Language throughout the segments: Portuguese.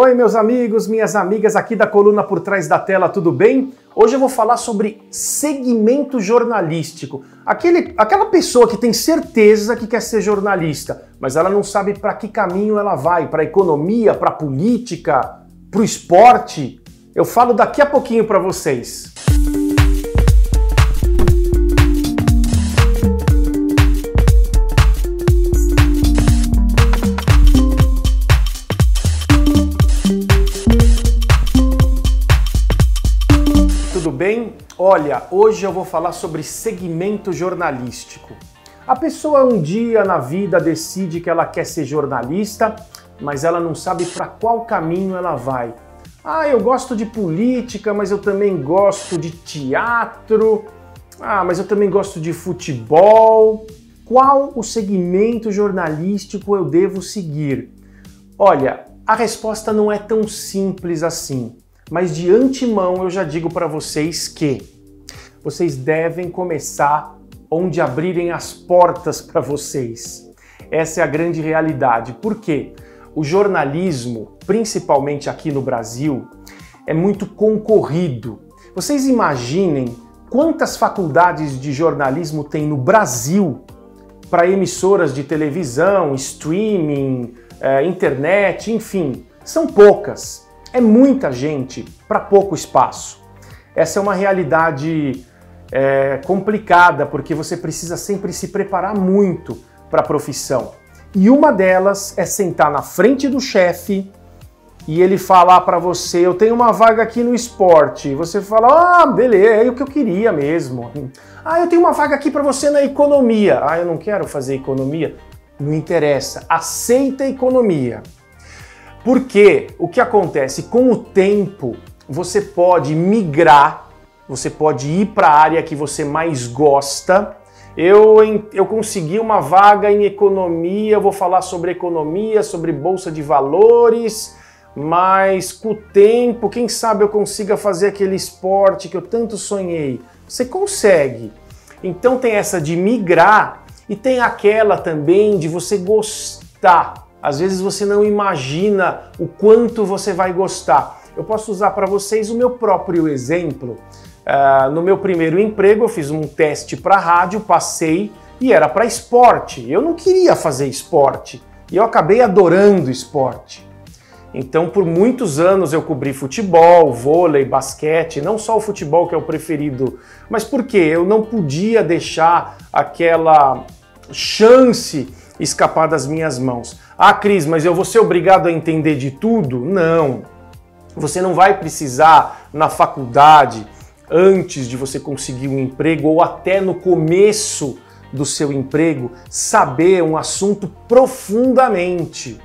Oi, meus amigos, minhas amigas aqui da coluna por trás da tela, tudo bem? Hoje eu vou falar sobre segmento jornalístico. Aquele, aquela pessoa que tem certeza que quer ser jornalista, mas ela não sabe para que caminho ela vai, para economia, para política, para o esporte. Eu falo daqui a pouquinho para vocês. bem? Olha, hoje eu vou falar sobre segmento jornalístico. A pessoa um dia na vida decide que ela quer ser jornalista, mas ela não sabe para qual caminho ela vai. Ah, eu gosto de política, mas eu também gosto de teatro. Ah, mas eu também gosto de futebol. Qual o segmento jornalístico eu devo seguir? Olha, a resposta não é tão simples assim mas de antemão eu já digo para vocês que vocês devem começar onde abrirem as portas para vocês. Essa é a grande realidade. Por quê? O jornalismo, principalmente aqui no Brasil, é muito concorrido. Vocês imaginem quantas faculdades de jornalismo tem no Brasil para emissoras de televisão, streaming, é, internet, enfim, são poucas. É muita gente para pouco espaço. Essa é uma realidade é, complicada porque você precisa sempre se preparar muito para a profissão. E uma delas é sentar na frente do chefe e ele falar para você: Eu tenho uma vaga aqui no esporte. Você fala: Ah, beleza, é o que eu queria mesmo. Ah, eu tenho uma vaga aqui para você na economia. Ah, eu não quero fazer economia. Não interessa, aceita a economia. Porque o que acontece com o tempo, você pode migrar, você pode ir para a área que você mais gosta. Eu, eu consegui uma vaga em economia, vou falar sobre economia, sobre bolsa de valores, mas com o tempo, quem sabe eu consiga fazer aquele esporte que eu tanto sonhei. Você consegue. Então tem essa de migrar e tem aquela também de você gostar às vezes você não imagina o quanto você vai gostar. Eu posso usar para vocês o meu próprio exemplo. Uh, no meu primeiro emprego, eu fiz um teste para rádio, passei e era para esporte. Eu não queria fazer esporte e eu acabei adorando esporte. Então, por muitos anos eu cobri futebol, vôlei, basquete, não só o futebol que é o preferido, mas porque eu não podia deixar aquela chance escapar das minhas mãos. Ah, Cris, mas eu vou ser obrigado a entender de tudo? Não. Você não vai precisar na faculdade, antes de você conseguir um emprego ou até no começo do seu emprego, saber um assunto profundamente.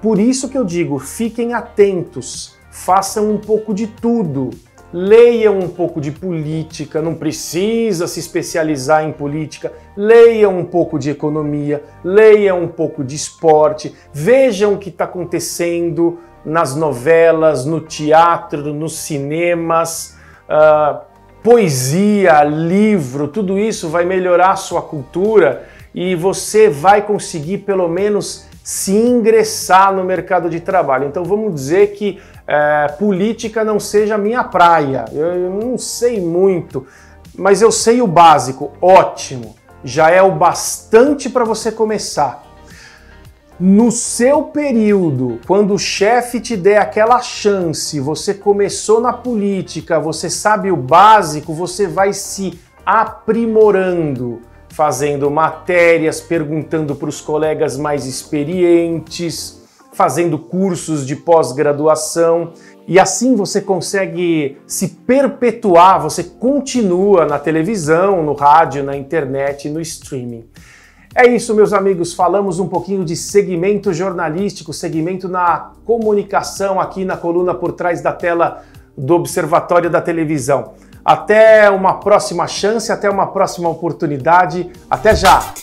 Por isso que eu digo, fiquem atentos, façam um pouco de tudo leiam um pouco de política, não precisa se especializar em política, leiam um pouco de economia, leiam um pouco de esporte, vejam o que está acontecendo nas novelas, no teatro, nos cinemas, uh, poesia, livro, tudo isso vai melhorar a sua cultura e você vai conseguir pelo menos se ingressar no mercado de trabalho. Então vamos dizer que é, política não seja minha praia. Eu, eu não sei muito, mas eu sei o básico. Ótimo, já é o bastante para você começar. No seu período, quando o chefe te der aquela chance, você começou na política, você sabe o básico, você vai se aprimorando, fazendo matérias, perguntando para os colegas mais experientes, fazendo cursos de pós-graduação e assim você consegue se perpetuar, você continua na televisão, no rádio, na internet, no streaming. É isso, meus amigos. Falamos um pouquinho de segmento jornalístico, segmento na comunicação aqui na coluna por trás da tela do Observatório da Televisão. Até uma próxima chance, até uma próxima oportunidade. Até já!